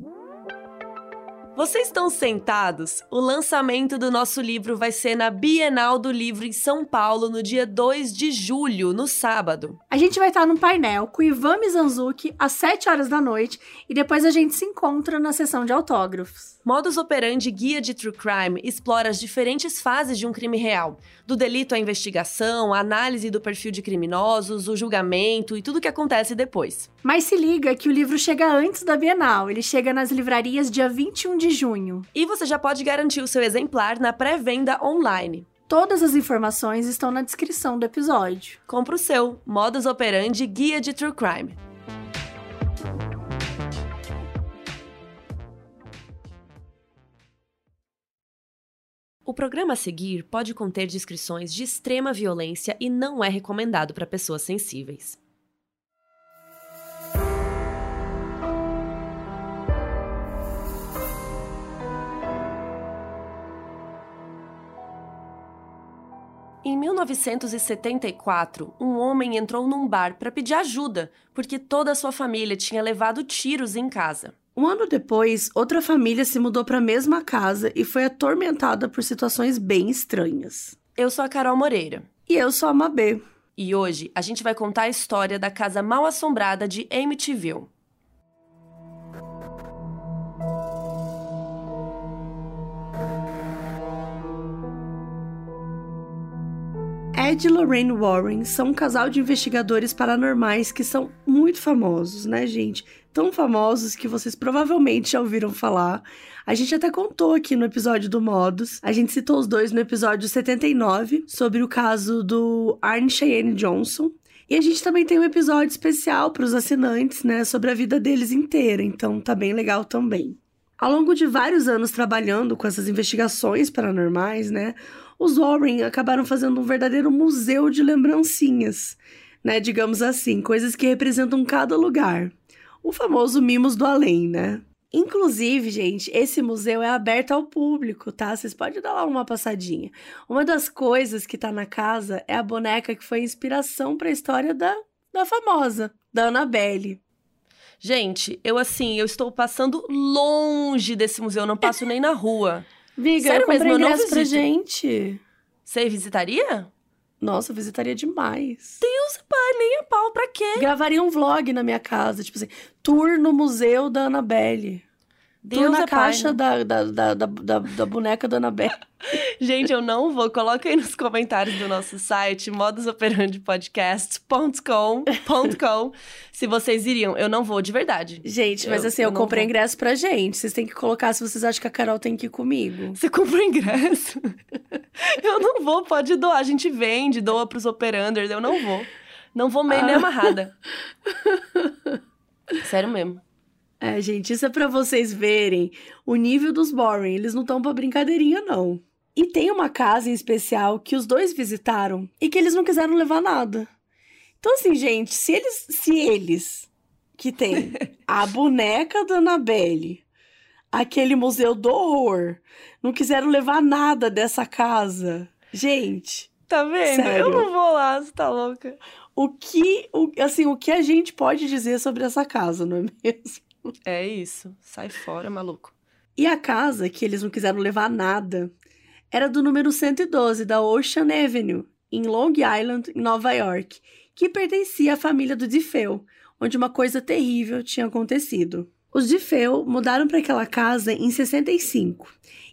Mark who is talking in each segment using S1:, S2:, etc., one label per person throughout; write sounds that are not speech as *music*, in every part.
S1: Música Vocês estão sentados? O lançamento do nosso livro vai ser na Bienal do Livro em São Paulo no dia 2 de julho, no sábado.
S2: A gente vai estar num painel com Ivan Mizanzuki às 7 horas da noite e depois a gente se encontra na sessão de autógrafos.
S1: Modus Operandi Guia de True Crime explora as diferentes fases de um crime real, do delito à investigação, a análise do perfil de criminosos, o julgamento e tudo o que acontece depois.
S2: Mas se liga que o livro chega antes da Bienal, ele chega nas livrarias dia 21 de junho.
S1: E você já pode garantir o seu exemplar na pré-venda online.
S2: Todas as informações estão na descrição do episódio.
S1: Compre o seu, Modus Operandi Guia de True Crime. O programa a seguir pode conter descrições de extrema violência e não é recomendado para pessoas sensíveis. Em 1974, um homem entrou num bar para pedir ajuda porque toda a sua família tinha levado tiros em casa.
S3: Um ano depois, outra família se mudou para a mesma casa e foi atormentada por situações bem estranhas.
S1: Eu sou a Carol Moreira.
S3: E eu sou a Mabê.
S1: E hoje a gente vai contar a história da casa mal assombrada de Amityville.
S3: Ed e Lorraine Warren são um casal de investigadores paranormais que são muito famosos, né, gente? Tão famosos que vocês provavelmente já ouviram falar. A gente até contou aqui no episódio do Modus. A gente citou os dois no episódio 79 sobre o caso do Arne Cheyenne Johnson. E a gente também tem um episódio especial para os assinantes, né, sobre a vida deles inteira. Então tá bem legal também. Ao longo de vários anos trabalhando com essas investigações paranormais, né, os Warren acabaram fazendo um verdadeiro museu de lembrancinhas, né? Digamos assim, coisas que representam cada lugar. O famoso Mimos do Além, né? Inclusive, gente, esse museu é aberto ao público, tá? Vocês podem dar lá uma passadinha. Uma das coisas que tá na casa é a boneca que foi inspiração para a história da, da famosa, da Annabelle.
S1: Gente, eu assim, eu estou passando longe desse museu, não passo nem na rua. *laughs*
S3: Viga,
S1: Sério
S3: eu comprei
S1: mesmo, eu
S3: ingresso pra gente.
S1: Você visitaria?
S3: Nossa, eu visitaria demais.
S1: Deus, pai, nem a pau, pra quê?
S3: Gravaria um vlog na minha casa, tipo assim, tour no museu da Annabelle.
S1: Deus
S3: tour na
S1: é pai,
S3: caixa
S1: né?
S3: da, da, da, da, da, boneca da Annabelle. *laughs*
S1: Gente, eu não vou. Coloca aí nos comentários do nosso site, modusoperandipodcast.com.com, se vocês iriam. Eu não vou, de verdade.
S3: Gente, mas
S1: Eu-
S3: assim, eu,
S1: eu
S3: comprei
S1: vou.
S3: ingresso pra gente. Vocês têm que colocar se vocês acham que a Carol tem que ir comigo.
S1: Você compra ingresso? *laughs* eu não vou, pode doar. A gente vende, doa pros operanders. Eu não vou. Não vou meio nem
S3: Ah.
S1: amarrada. *laughs* Sério mesmo.
S3: É, gente, isso é pra vocês verem o nível dos Warren. Eles não estão pra brincadeirinha, não. E tem uma casa em especial que os dois visitaram e que eles não quiseram levar nada. Então, assim, gente, se eles, se eles que tem *laughs* a boneca da Annabelle, aquele museu do horror, não quiseram levar nada dessa casa, gente,
S1: Tá vendo?
S3: Sério.
S1: Eu não vou lá, você tá louca.
S3: o que, o, assim, o que a gente pode dizer sobre essa casa, não é mesmo?
S1: É isso. Sai fora, maluco.
S3: E a casa, que eles não quiseram levar nada, era do número 112 da Ocean Avenue, em Long Island, em Nova York, que pertencia à família do DeFeo, onde uma coisa terrível tinha acontecido. Os DeFeo mudaram para aquela casa em 65,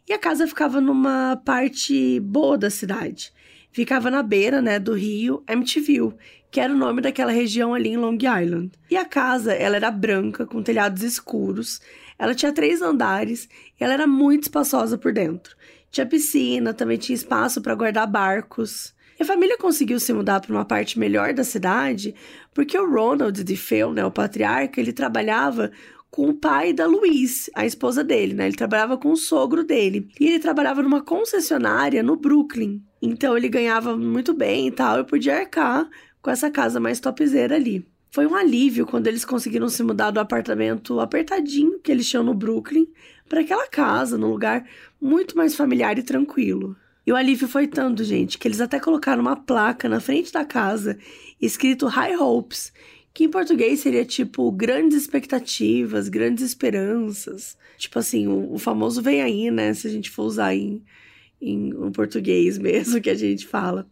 S3: e a casa ficava numa parte boa da cidade. Ficava na beira, né, do rio Amityville, que era o nome daquela região ali em Long Island. E a casa, ela era branca, com telhados escuros, ela tinha três andares e ela era muito espaçosa por dentro. Tinha piscina, também tinha espaço para guardar barcos. E a família conseguiu se mudar para uma parte melhor da cidade porque o Ronald DeFeo, né, o patriarca, ele trabalhava com o pai da Louise, a esposa dele, né? Ele trabalhava com o sogro dele. E ele trabalhava numa concessionária no Brooklyn. Então ele ganhava muito bem e tal, e podia arcar com essa casa mais topzera ali. Foi um alívio quando eles conseguiram se mudar do apartamento apertadinho que eles tinham no Brooklyn para aquela casa, num lugar muito mais familiar e tranquilo. E o alívio foi tanto, gente, que eles até colocaram uma placa na frente da casa escrito High Hopes, que em português seria tipo grandes expectativas, grandes esperanças. Tipo assim, o, famoso vem aí, né? Se a gente for usar em, em português mesmo que a gente fala.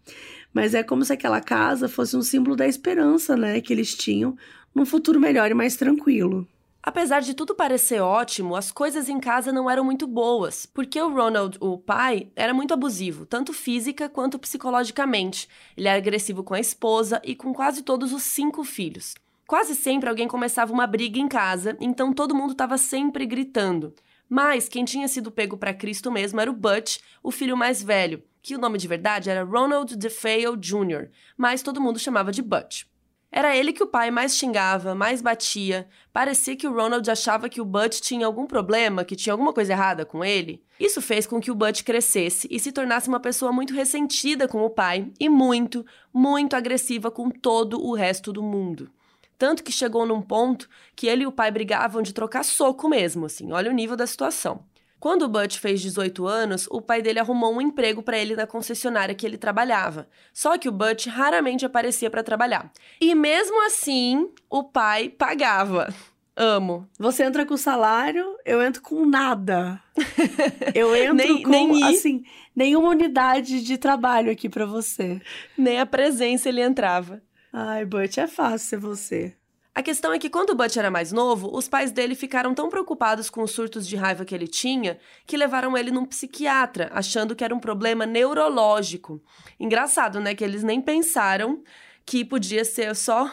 S3: Mas é como se aquela casa fosse um símbolo da esperança, né? Que eles tinham num futuro melhor e mais tranquilo.
S1: Apesar de tudo parecer ótimo, as coisas em casa não eram muito boas, porque o Ronald, o pai, era muito abusivo, tanto física quanto psicologicamente. Ele era agressivo com a esposa e com quase todos os cinco filhos. Quase sempre alguém começava uma briga em casa, então todo mundo estava sempre gritando. Mas quem tinha sido pego para Cristo mesmo era o Butch, o filho mais velho, que o nome de verdade era Ronald DeFeo Jr., mas todo mundo chamava de Butch. Era ele que o pai mais xingava, mais batia. Parecia que o Ronald achava que o Butch tinha algum problema, que tinha alguma coisa errada com ele. Isso fez com que o Butch crescesse e se tornasse uma pessoa muito ressentida com o pai e muito, muito agressiva com todo o resto do mundo. Tanto que chegou num ponto que ele e o pai brigavam de trocar soco mesmo, assim. Olha o nível da situação. Quando o Butch fez 18 anos, o pai dele arrumou um emprego para ele na concessionária que ele trabalhava. Só que o Butch raramente aparecia para trabalhar. E mesmo assim, o pai pagava. Amo.
S3: Você entra com salário, eu entro com nada. *laughs* Eu entro
S1: nem,
S3: com,
S1: nem
S3: assim, nenhuma unidade de trabalho aqui para você.
S1: Nem a presença ele entrava.
S3: Ai, Butch, é fácil ser você.
S1: A questão é que quando o Butch era mais novo, os pais dele ficaram tão preocupados com os surtos de raiva que ele tinha que levaram ele num psiquiatra, achando que era um problema neurológico. Engraçado, né? Que eles nem pensaram que podia ser só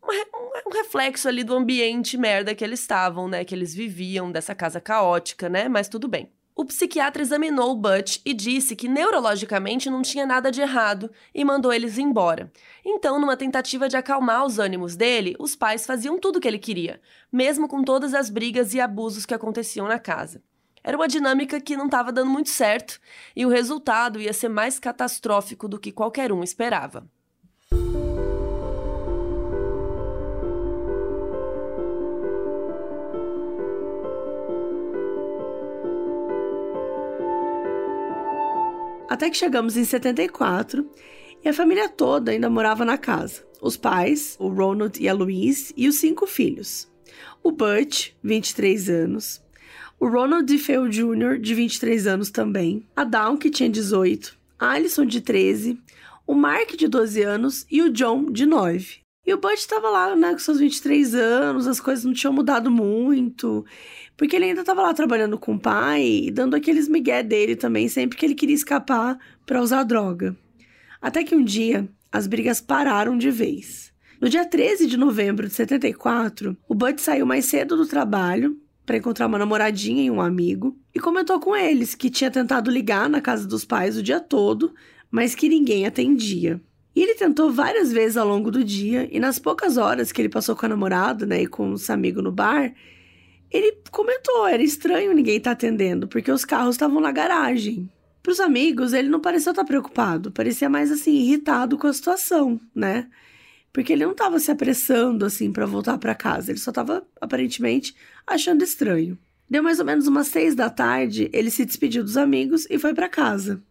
S1: um, reflexo ali do ambiente merda que eles estavam, né? Que eles viviam, dessa casa caótica, né? Mas tudo bem. O psiquiatra examinou o Butch e disse que neurologicamente não tinha nada de errado e mandou eles embora. Então, numa tentativa de acalmar os ânimos dele, os pais faziam tudo o que ele queria, mesmo com todas as brigas e abusos que aconteciam na casa. Era uma dinâmica que não estava dando muito certo e o resultado ia ser mais catastrófico do que qualquer um esperava.
S3: Até que chegamos em 74 e a família toda ainda morava na casa. Os pais, o Ronald e a Louise, e os cinco filhos. O Butch, 23 anos. O Ronald DeFeo Jr., de 23 anos também. A Dawn, que tinha 18. A Alison, de 13. O Mark, de 12 anos. E o John, de 9. E o Butch estava lá, né, com seus 23 anos, as coisas não tinham mudado muito. Porque ele ainda estava lá trabalhando com o pai dando aqueles migué dele também, sempre que ele queria escapar para usar droga. Até que um dia, as brigas pararam de vez. No dia 13 de novembro de 74, o Bud saiu mais cedo do trabalho para encontrar uma namoradinha e um amigo e comentou com eles que tinha tentado ligar na casa dos pais o dia todo, mas que ninguém atendia. E ele tentou várias vezes ao longo do dia, e nas poucas horas que ele passou com a namorada, né, e com os amigos no bar, ele comentou, era estranho ninguém estar tá atendendo, porque os carros estavam na garagem. Para os amigos, ele não pareceu estar tá preocupado, parecia mais assim irritado com a situação, né? Porque ele não estava se apressando assim para voltar para casa, ele só estava aparentemente achando estranho. Deu mais ou menos umas seis da tarde, ele se despediu dos amigos e foi para casa.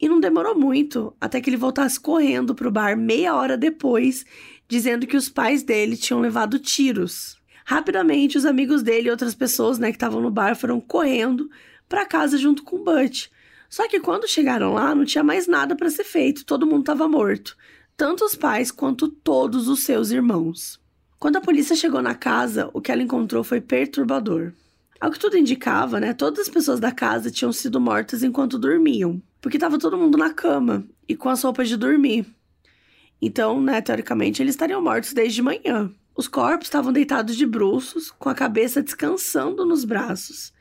S3: E não demorou muito até que ele voltasse correndo para o bar meia hora depois, dizendo que os pais dele tinham levado tiros. Rapidamente, os amigos dele e outras pessoas né, que estavam no bar foram correndo para casa junto com o Butch. Só que quando chegaram lá, não tinha mais nada para ser feito, todo mundo estava morto, tanto os pais quanto todos os seus irmãos. Quando a polícia chegou na casa, o que ela encontrou foi perturbador. Ao que tudo indicava, né, todas as pessoas da casa tinham sido mortas enquanto dormiam, porque estava todo mundo na cama e com as roupas de dormir. Então, né, teoricamente, eles estariam mortos desde manhã. Os corpos estavam deitados de bruços, com a cabeça descansando nos braços.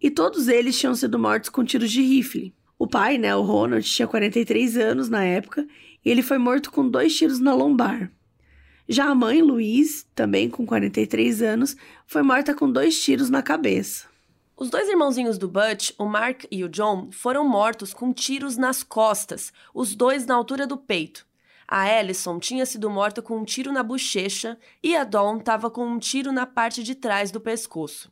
S3: E todos eles tinham sido mortos com tiros de rifle. O pai, né, o Ronald, tinha 43 anos na época e ele foi morto com dois tiros na lombar. Já a mãe, Louise, também com 43 anos, foi morta com dois tiros na cabeça.
S1: Os dois irmãozinhos do Butch, o Mark e o John, foram mortos com tiros nas costas, os dois na altura do peito. A Ellison tinha sido morta com um tiro na bochecha e a Dawn estava com um tiro na parte de trás do pescoço.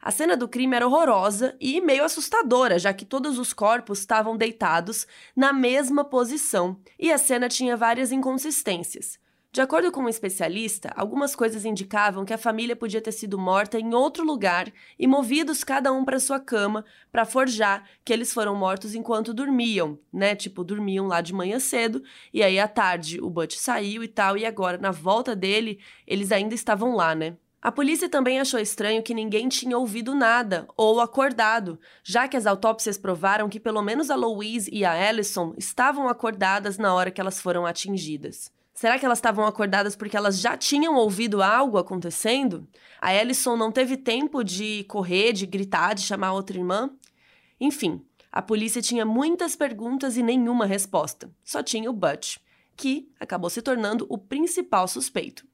S1: A cena do crime era horrorosa e meio assustadora, já que todos os corpos estavam deitados na mesma posição e a cena tinha várias inconsistências. De acordo com um especialista, algumas coisas indicavam que a família podia ter sido morta em outro lugar e movidos cada um para sua cama para forjar que eles foram mortos enquanto dormiam, né? Tipo, dormiam lá de manhã cedo e aí à tarde o Butch saiu e tal e agora na volta dele eles ainda estavam lá, né? A polícia também achou estranho que ninguém tinha ouvido nada ou acordado, já que as autópsias provaram que pelo menos a Louise e a Allison estavam acordadas na hora que elas foram atingidas. Será que elas estavam acordadas porque elas já tinham ouvido algo acontecendo? A Ellison não teve tempo de correr, de gritar, de chamar outra irmã? Enfim, a polícia tinha muitas perguntas e nenhuma resposta. Só tinha o Butch, que acabou se tornando o principal suspeito.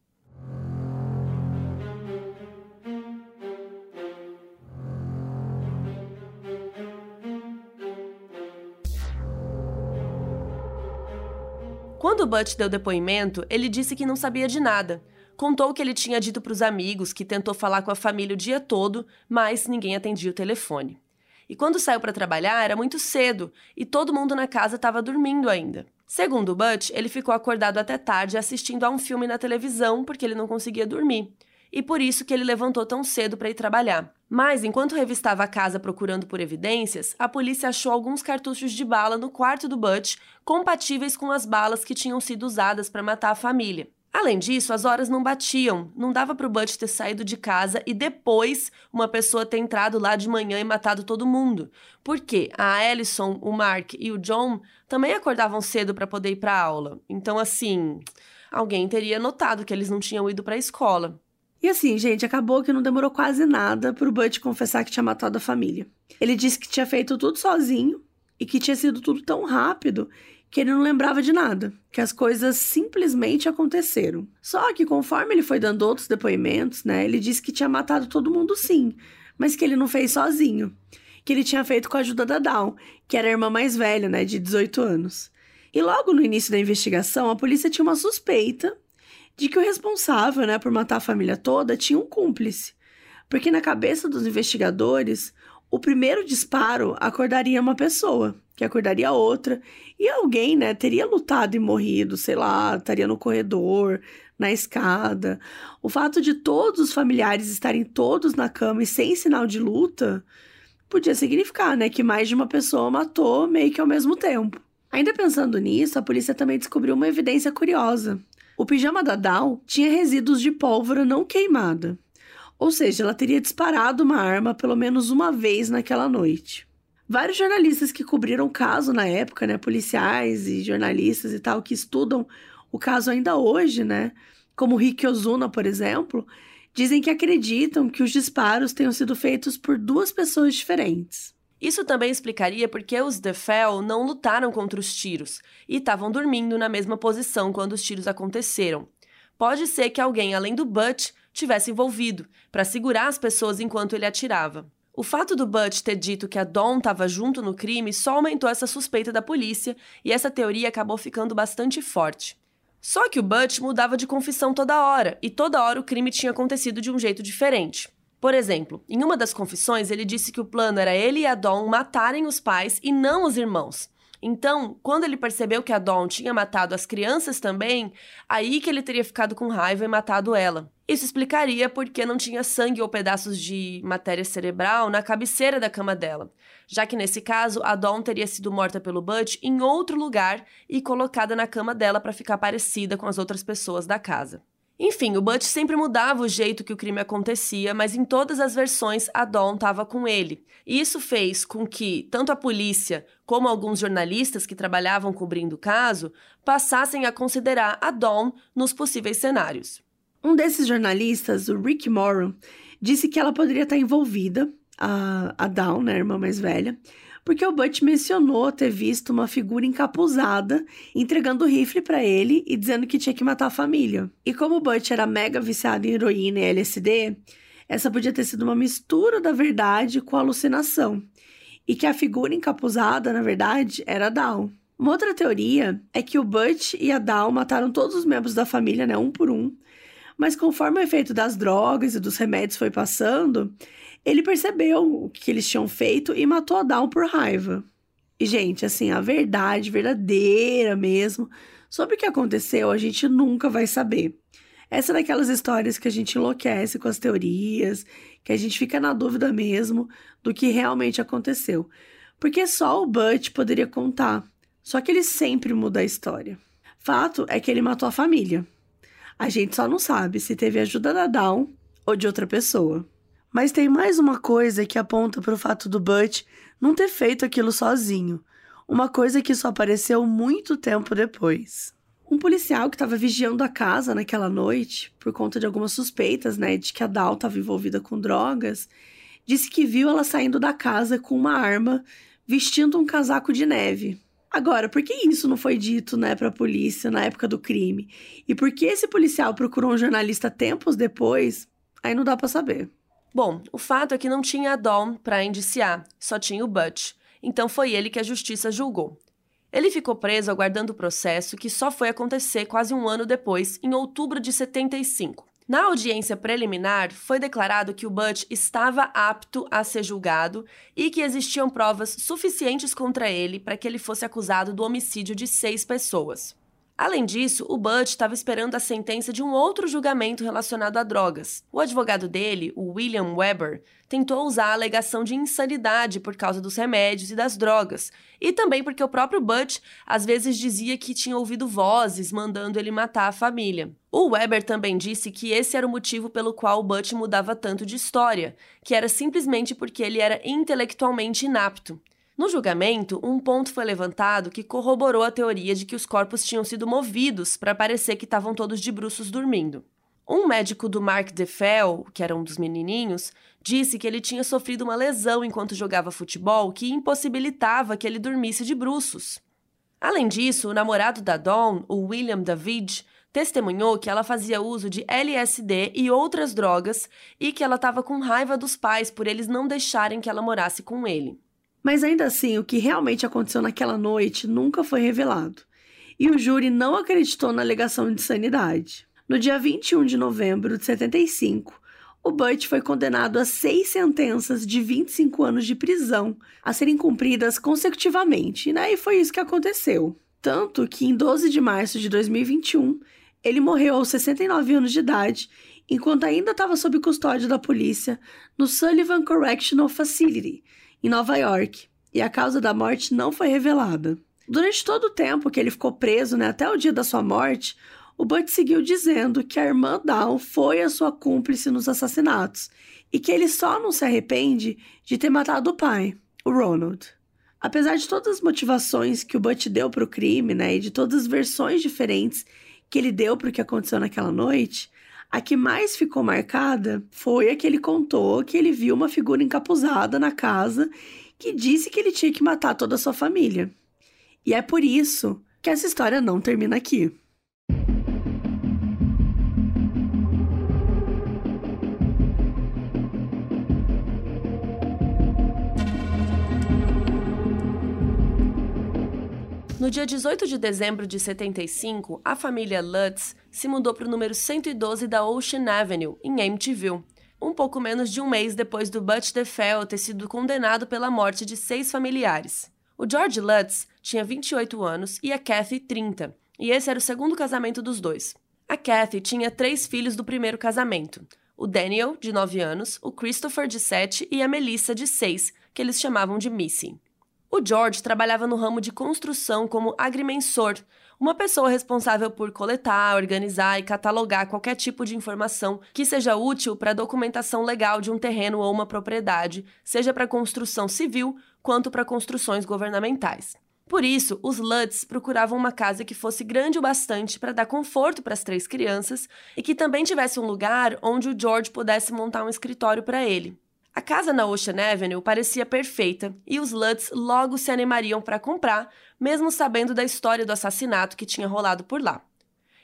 S1: Quando Butch deu depoimento, ele disse que não sabia de nada. Contou que ele tinha dito para os amigos que tentou falar com a família o dia todo, mas ninguém atendia o telefone. E quando saiu para trabalhar era muito cedo e todo mundo na casa estava dormindo ainda. Segundo Butch, ele ficou acordado até tarde assistindo a um filme na televisão porque ele não conseguia dormir e por isso que ele levantou tão cedo para ir trabalhar. Mas, enquanto revistava a casa procurando por evidências, a polícia achou alguns cartuchos de bala no quarto do Butch, compatíveis com as balas que tinham sido usadas para matar a família. Além disso, as horas não batiam, não dava para o Butch ter saído de casa e depois uma pessoa ter entrado lá de manhã e matado todo mundo. Porque a Alison, o Mark e o John também acordavam cedo para poder ir para aula. Então, assim, alguém teria notado que eles não tinham ido para a escola.
S3: E assim, gente, acabou que não demorou quase nada pro Butch confessar que tinha matado a família. Ele disse que tinha feito tudo sozinho e que tinha sido tudo tão rápido que ele não lembrava de nada, que as coisas simplesmente aconteceram. Só que conforme ele foi dando outros depoimentos, né, ele disse que tinha matado todo mundo sim, mas que ele não fez sozinho, que ele tinha feito com a ajuda da Dawn, que era a irmã mais velha, né, de 18 anos. E logo no início da investigação, a polícia tinha uma suspeita de que o responsável, né, por matar a família toda tinha um cúmplice. Porque na cabeça dos investigadores, o primeiro disparo acordaria uma pessoa, que acordaria outra, e alguém, né, teria lutado e morrido, sei lá, estaria no corredor, na escada. O fato de todos os familiares estarem todos na cama e sem sinal de luta podia significar, né, que mais de uma pessoa matou meio que ao mesmo tempo. Ainda pensando nisso, a polícia também descobriu uma evidência curiosa. O pijama da Dal tinha resíduos de pólvora não queimada, ou seja, ela teria disparado uma arma pelo menos uma vez naquela noite. Vários jornalistas que cobriram o caso na época, né, policiais e jornalistas e tal, que estudam o caso ainda hoje, né, como Rick Ozuna, por exemplo, dizem que acreditam que os disparos tenham sido feitos por duas pessoas diferentes.
S1: Isso também explicaria porque os DeFell não lutaram contra os tiros e estavam dormindo na mesma posição quando os tiros aconteceram. Pode ser que alguém além do Butch tivesse envolvido para segurar as pessoas enquanto ele atirava. O fato do Butch ter dito que a Dawn estava junto no crime só aumentou essa suspeita da polícia e essa teoria acabou ficando bastante forte. Só que o Butch mudava de confissão toda hora e toda hora o crime tinha acontecido de um jeito diferente. Por exemplo, em uma das confissões, ele disse que o plano era ele e a Dawn matarem os pais e não os irmãos. Então, quando ele percebeu que a Dawn tinha matado as crianças também, aí que ele teria ficado com raiva e matado ela. Isso explicaria por que não tinha sangue ou pedaços de matéria cerebral na cabeceira da cama dela, já que nesse caso a Dawn teria sido morta pelo Butch em outro lugar e colocada na cama dela para ficar parecida com as outras pessoas da casa. Enfim, o Butch sempre mudava o jeito que o crime acontecia, mas em todas as versões a Dawn estava com ele. E isso fez com que tanto a polícia como alguns jornalistas que trabalhavam cobrindo o caso passassem a considerar a Dawn nos possíveis cenários.
S3: Um desses jornalistas, o Rick Morrow, disse que ela poderia estar envolvida, a, a Dawn, né, a irmã mais velha, porque o Butch mencionou ter visto uma figura encapuzada entregando o rifle para ele e dizendo que tinha que matar a família. E como o Butch era mega viciado em heroína e LSD, essa podia ter sido uma mistura da verdade com alucinação. E que a figura encapuzada, na verdade, era a Dawn. Uma outra teoria é que o Butch e a Dawn mataram todos os membros da família, né, um por um. Mas conforme o efeito das drogas e dos remédios foi passando, ele percebeu o que eles tinham feito e matou a Dawn por raiva. E, gente, assim, a verdade verdadeira mesmo Sobre o que aconteceu, a gente nunca vai saber. Essa é daquelas histórias que a gente enlouquece com as teorias, que a gente fica na dúvida mesmo do que realmente aconteceu. Porque só o Butch poderia contar. Só que ele sempre muda a história. Fato é que ele matou a família. A gente só não sabe se teve ajuda da Dawn ou de outra pessoa. Mas tem mais uma coisa que aponta para o fato do Butch não ter feito aquilo sozinho. Uma coisa que só apareceu muito tempo depois. Um policial que estava vigiando a casa naquela noite, por conta de algumas suspeitas, né, de que a Dal estava envolvida com drogas, disse que viu ela saindo da casa com uma arma, vestindo um casaco de neve. Agora, por que isso não foi dito, né, para a polícia na época do crime? E por que esse policial procurou um jornalista tempos depois? Aí não dá para saber.
S1: Bom, o fato é que não tinha a Dawn para indiciar, só tinha o Butch. Então foi ele que a justiça julgou. Ele ficou preso aguardando o processo, que só foi acontecer quase um ano depois, em outubro de 75. Na audiência preliminar, foi declarado que o Butch estava apto a ser julgado e que existiam provas suficientes contra ele para que ele fosse acusado do homicídio de seis pessoas. Além disso, o Butch estava esperando a sentença de um outro julgamento relacionado a drogas. O advogado dele, o William Weber, tentou usar a alegação de insanidade por causa dos remédios e das drogas, e também porque o próprio Butch às vezes dizia que tinha ouvido vozes mandando ele matar a família. O Weber também disse que esse era o motivo pelo qual o Butch mudava tanto de história, que era simplesmente porque ele era intelectualmente inapto. No julgamento, um ponto foi levantado que corroborou a teoria de que os corpos tinham sido movidos para parecer que estavam todos de bruços dormindo. Um médico do Mark DeFell, que era um dos menininhos, disse que ele tinha sofrido uma lesão enquanto jogava futebol que impossibilitava que ele dormisse de bruços. Além disso, o namorado da Dawn, o William David, testemunhou que ela fazia uso de LSD e outras drogas e que ela estava com raiva dos pais por eles não deixarem que ela morasse com ele.
S3: Mas ainda assim, o que realmente aconteceu naquela noite nunca foi revelado. E o júri não acreditou na alegação de insanidade. No dia 21 de novembro de 75, o Butch foi condenado a seis sentenças de 25 anos de prisão, a serem cumpridas consecutivamente, né? e foi isso que aconteceu. Tanto que em 12 de março de 2021, ele morreu aos 69 anos de idade, enquanto ainda estava sob custódia da polícia no Sullivan Correctional Facility, em Nova York, e a causa da morte não foi revelada. Durante todo o tempo que ele ficou preso, né, até o dia da sua morte, o Butch seguiu dizendo que a irmã Dawn foi a sua cúmplice nos assassinatos e que ele só não se arrepende de ter matado o pai, o Ronald. Apesar de todas as motivações que o Butch deu para o crime, né, e de todas as versões diferentes que ele deu para o que aconteceu naquela noite, a que mais ficou marcada foi a que ele contou que ele viu uma figura encapuzada na casa que disse que ele tinha que matar toda a sua família. E é por isso que essa história não termina aqui.
S1: No dia 18 de dezembro de 75, a família Lutz se mudou para o número 112 da Ocean Avenue, em Amityville, um pouco menos de um mês depois do Butch DeFell ter sido condenado pela morte de seis familiares. O George Lutz tinha 28 anos e a Kathy 30, e esse era o segundo casamento dos dois. A Kathy tinha três filhos do primeiro casamento: o Daniel, de 9 anos, o Christopher, de 7 e a Melissa, de 6, que eles chamavam de Missy. O George trabalhava no ramo de construção como agrimensor, uma pessoa responsável por coletar, organizar e catalogar qualquer tipo de informação que seja útil para a documentação legal de um terreno ou uma propriedade, seja para construção civil quanto para construções governamentais. Por isso, os Lutz procuravam uma casa que fosse grande o bastante para dar conforto para as três crianças e que também tivesse um lugar onde o George pudesse montar um escritório para ele. A casa na Ocean Avenue parecia perfeita e os Lutz logo se animariam para comprar, mesmo sabendo da história do assassinato que tinha rolado por lá.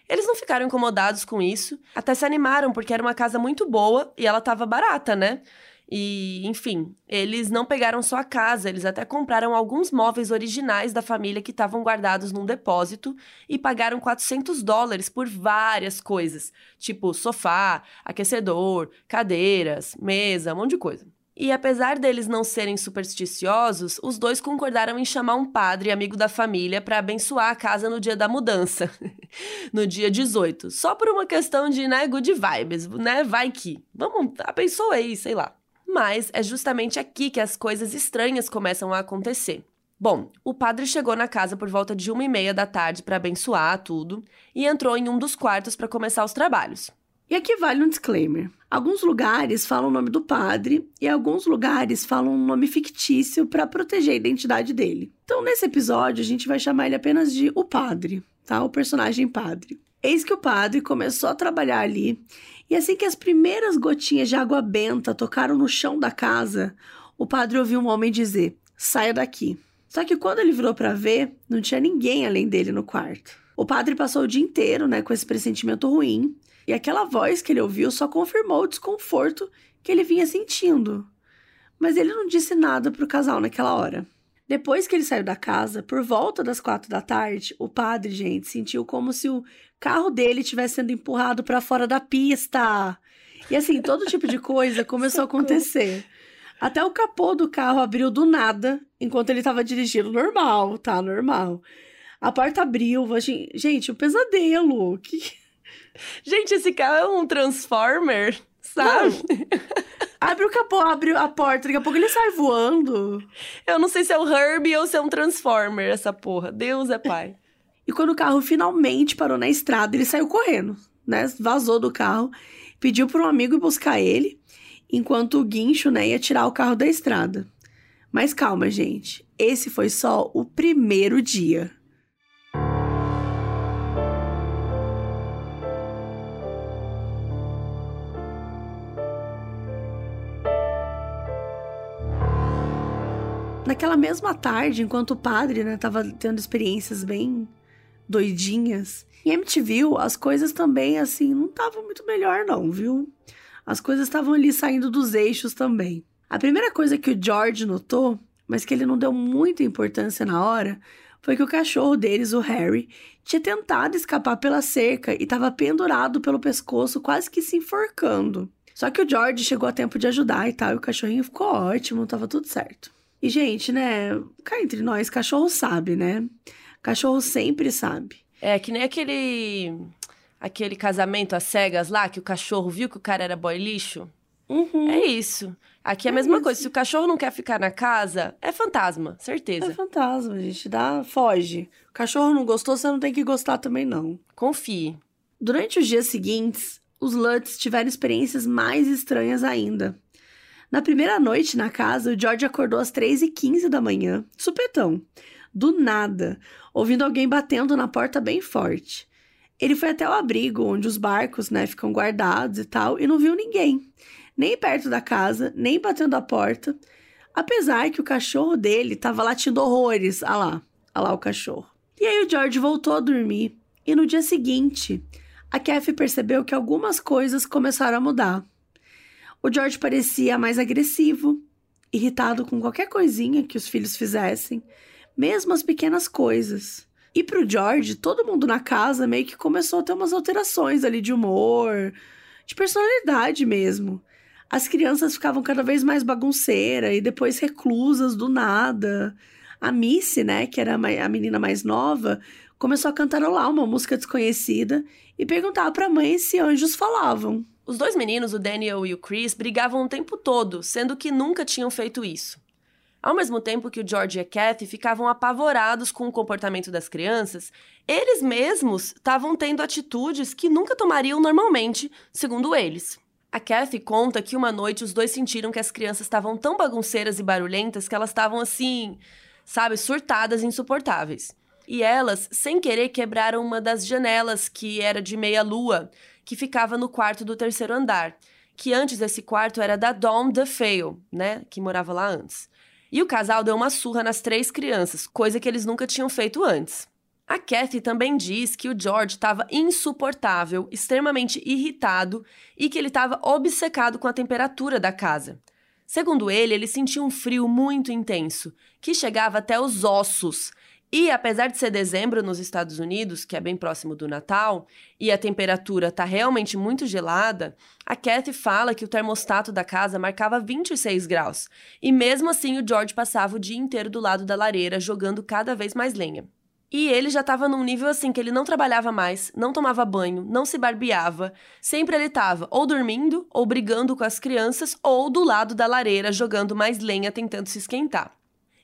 S1: Eles não ficaram incomodados com isso, até se animaram porque era uma casa muito boa e ela estava barata, né? E, enfim, eles não pegaram só a casa, eles até compraram alguns móveis originais da família que estavam guardados num depósito e pagaram 400 dólares por várias coisas, tipo sofá, aquecedor, cadeiras, mesa, um monte de coisa. E apesar deles não serem supersticiosos, os dois concordaram em chamar um padre amigo da família para abençoar a casa no dia da mudança, *laughs* no dia 18. Só por uma questão de, né, good vibes, né? Vai que. Vamos, abençoa aí, sei lá. Mas é justamente aqui que as coisas estranhas começam a acontecer. Bom, o padre chegou na casa por volta de uma e meia da tarde para abençoar tudo e entrou em um dos quartos para começar os trabalhos.
S3: E aqui vale um disclaimer. Alguns lugares falam o nome do padre e alguns lugares falam um nome fictício para proteger a identidade dele. Então, nesse episódio, a gente vai chamar ele apenas de o padre, tá? O personagem padre. Eis que o padre começou a trabalhar ali, e assim que as primeiras gotinhas de água benta tocaram no chão da casa, o padre ouviu um homem dizer: "Saia daqui". Só que quando ele virou para ver, não tinha ninguém além dele no quarto. O padre passou o dia inteiro, né, com esse pressentimento ruim, e aquela voz que ele ouviu só confirmou o desconforto que ele vinha sentindo. Mas ele não disse nada para o casal naquela hora. Depois que ele saiu da casa, por volta das quatro da tarde, o padre, gente, sentiu como se o carro dele estivesse sendo empurrado para fora da pista. E assim, todo tipo de coisa começou a acontecer. Até o capô do carro abriu do nada, enquanto ele estava dirigindo normal, tá? Normal. A porta abriu, gente, o um pesadelo. Que *laughs*
S1: Gente, esse carro é um Transformer, sabe?
S3: abre o capô, abre a porta, daqui a pouco ele sai voando.
S1: Eu não sei se é o Herbie ou se é um Transformer, essa porra. Deus é pai.
S3: E quando o carro finalmente parou na estrada, ele saiu correndo, né? Vazou do carro, pediu para um amigo ir buscar ele, enquanto o guincho, né, ia tirar o carro da estrada. Mas calma, gente. Esse foi só o primeiro dia. Naquela mesma tarde, enquanto o padre, né, tava tendo experiências bem doidinhas, em MTV as coisas também, assim, não estavam muito melhor não, viu? As coisas estavam ali saindo dos eixos também. A primeira coisa que o George notou, mas que ele não deu muita importância na hora, foi que o cachorro deles, o Harry, tinha tentado escapar pela cerca e estava pendurado pelo pescoço, quase que se enforcando. Só que o George chegou a tempo de ajudar e tal, e o cachorrinho ficou ótimo, tava tudo certo. E, gente, né? Cá entre nós, cachorro sabe, né? Cachorro sempre sabe.
S1: É, que nem aquele. Aquele casamento às cegas lá, que o cachorro viu que o cara era boy lixo.
S3: Uhum.
S1: É isso. Aqui é a é mesma coisa. Se o cachorro não quer ficar na casa, é fantasma, certeza.
S3: É fantasma, gente. Dá, foge. O cachorro não gostou, você não tem que gostar também, não.
S1: Confie.
S3: Durante os dias seguintes, os Lutz tiveram experiências mais estranhas ainda. Na primeira noite na casa, o George acordou às 3h15 da manhã, supetão, do nada, ouvindo alguém batendo na porta bem forte. Ele foi até o abrigo, onde os barcos, né, ficam guardados e tal, e não viu ninguém, nem perto da casa, nem batendo a porta, apesar que o cachorro dele estava latindo horrores. Ah lá, ah lá o cachorro. E aí o George voltou a dormir, e no dia seguinte, a Kathy percebeu que algumas coisas começaram a mudar. O George parecia mais agressivo, irritado com qualquer coisinha que os filhos fizessem, mesmo as pequenas coisas. E pro George, todo mundo na casa meio que começou a ter umas alterações ali de humor, de personalidade mesmo. As crianças ficavam cada vez mais bagunceiras e depois reclusas do nada. A Missy, né, que era a menina mais nova, começou a cantarolar uma música desconhecida e perguntava pra mãe se anjos falavam.
S1: Os dois meninos, o Daniel e o Chris, brigavam o tempo todo, sendo que nunca tinham feito isso. Ao mesmo tempo que o George e a Kathy ficavam apavorados com o comportamento das crianças, eles mesmos estavam tendo atitudes que nunca tomariam normalmente, segundo eles. A Kathy conta que uma noite os dois sentiram que as crianças estavam tão bagunceiras e barulhentas que elas estavam assim, sabe, surtadas e insuportáveis. E elas, sem querer, quebraram uma das janelas que era de meia-lua, que ficava no quarto do terceiro andar, que antes esse quarto era da Dawn DeFeo, né, que morava lá antes. E o casal deu uma surra nas três crianças, coisa que eles nunca tinham feito antes. A Kathy também diz que o George estava insuportável, extremamente irritado e que ele estava obcecado com a temperatura da casa. Segundo ele, ele sentia um frio muito intenso, que chegava até os ossos, E apesar de ser dezembro nos Estados Unidos, que é bem próximo do Natal, e a temperatura tá realmente muito gelada, a Kathy fala que o termostato da casa marcava 26 graus. E mesmo assim o George passava o dia inteiro do lado da lareira jogando cada vez mais lenha. E ele já estava num nível assim que ele não trabalhava mais, não tomava banho, não se barbeava. Sempre ele estava ou dormindo, ou brigando com as crianças, ou do lado da lareira jogando mais lenha tentando se esquentar.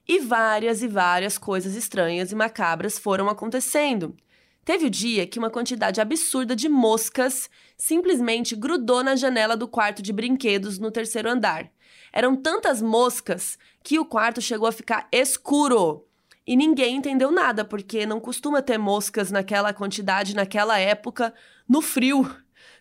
S1: E várias e várias coisas estranhas e macabras foram acontecendo. Teve o dia que uma quantidade absurda de moscas simplesmente grudou na janela do quarto de brinquedos no terceiro andar. Eram tantas moscas que o quarto chegou a ficar escuro. E ninguém entendeu nada, porque não costuma ter moscas naquela quantidade, naquela época, no frio,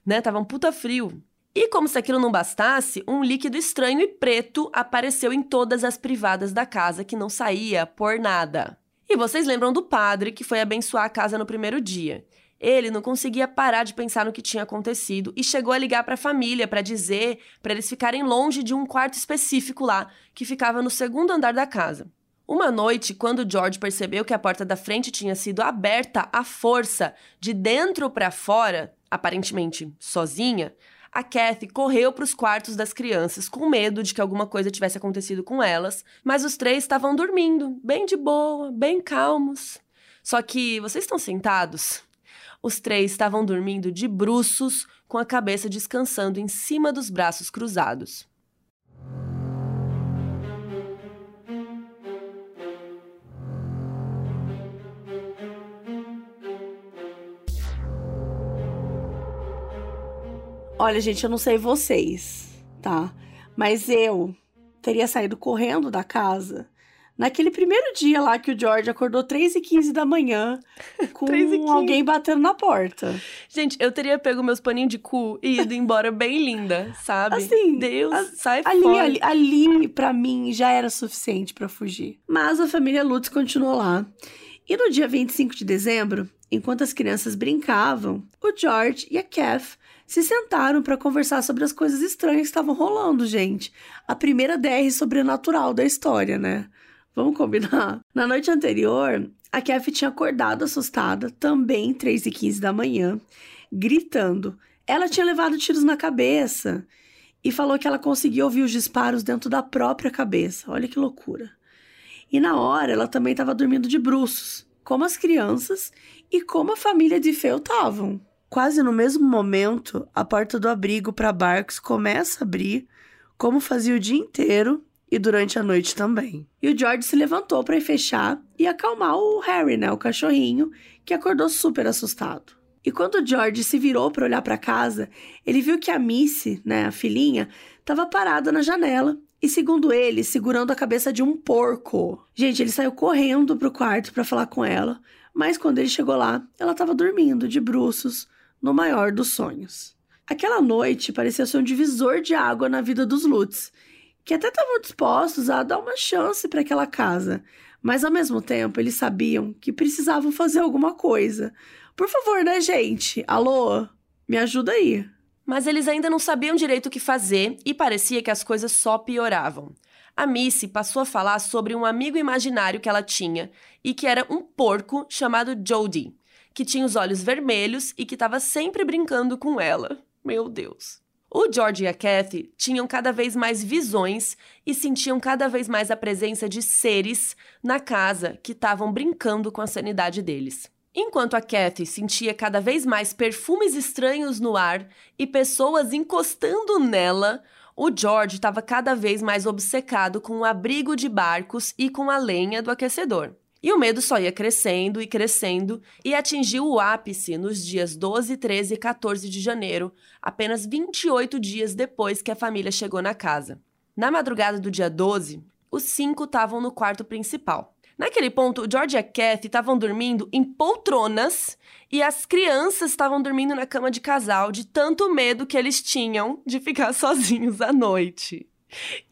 S1: né? Tava um puta frio. E como se aquilo não bastasse, um líquido estranho e preto apareceu em todas as privadas da casa que não saía por nada. E vocês lembram do padre que foi abençoar a casa no primeiro dia. Ele não conseguia parar de pensar no que tinha acontecido e chegou a ligar para a família para dizer para eles ficarem longe de um quarto específico lá, que ficava no segundo andar da casa. Uma noite, quando George percebeu que a porta da frente tinha sido aberta à força, de dentro para fora, aparentemente sozinha, a Kathy correu para os quartos das crianças com medo de que alguma coisa tivesse acontecido com elas, mas os três estavam dormindo, bem de boa, bem calmos. Só que vocês estão sentados? Os três estavam dormindo de bruços, com a cabeça descansando em cima dos braços cruzados.
S3: Olha, gente, eu não sei vocês, tá? Mas eu teria saído correndo da casa naquele primeiro dia lá que o George acordou 3 e 15 da manhã *laughs* com alguém batendo na porta.
S1: Gente, eu teria pego meus paninhos de cu e ido embora bem linda, sabe?
S3: Assim,
S1: Deus, a, sai
S3: ali,
S1: fora.
S3: Ali, ali para mim, já era suficiente para fugir. Mas a família Lutz continuou lá. E no dia 25 de dezembro, enquanto as crianças brincavam, o George e a Kath se sentaram para conversar sobre as coisas estranhas que estavam rolando, gente. A primeira DR sobrenatural da história, né? Vamos combinar? *laughs* Na noite anterior, a Kathy tinha acordado assustada, também 3 e 15 da manhã, gritando. Ela tinha levado tiros na cabeça e falou que ela conseguia ouvir os disparos dentro da própria cabeça. Olha que loucura. E na hora, ela também estava dormindo de bruços, como as crianças e como a família de Feu estavam. Quase no mesmo momento, a porta do abrigo para barcos começa a abrir, como fazia o dia inteiro e durante a noite também. E o George se levantou para ir fechar e acalmar o Harry, né, o cachorrinho, que acordou super assustado. E quando o George se virou para olhar para casa, ele viu que a Missy, né, a filhinha, estava parada na janela e, segundo ele, segurando a cabeça de um porco. Gente, ele saiu correndo pro quarto para falar com ela, mas quando ele chegou lá, ela estava dormindo de bruços no maior dos sonhos. Aquela noite parecia ser um divisor de água na vida dos Lutz, que até estavam dispostos a dar uma chance para aquela casa, mas ao mesmo tempo eles sabiam que precisavam fazer alguma coisa. Por favor, né, gente? Alô? Me ajuda aí.
S1: Mas eles ainda não sabiam direito o que fazer e parecia que as coisas só pioravam. A Missy passou a falar sobre um amigo imaginário que ela tinha e que era um porco chamado Jody que tinha os olhos vermelhos e que estava sempre brincando com ela. Meu Deus. O George e a Kathy tinham cada vez mais visões e sentiam cada vez mais a presença de seres na casa que estavam brincando com a sanidade deles. Enquanto a Kathy sentia cada vez mais perfumes estranhos no ar e pessoas encostando nela, o George estava cada vez mais obcecado com o abrigo de barcos e com a lenha do aquecedor. E o medo só ia crescendo e crescendo e atingiu o ápice nos dias 12, 13 e 14 de janeiro, apenas 28 dias depois que a família chegou na casa. Na madrugada do dia 12, os cinco estavam no quarto principal. Naquele ponto, George e a Kathy estavam dormindo em poltronas e as crianças estavam dormindo na cama de casal de tanto medo que eles tinham de ficar *laughs* sozinhos à noite.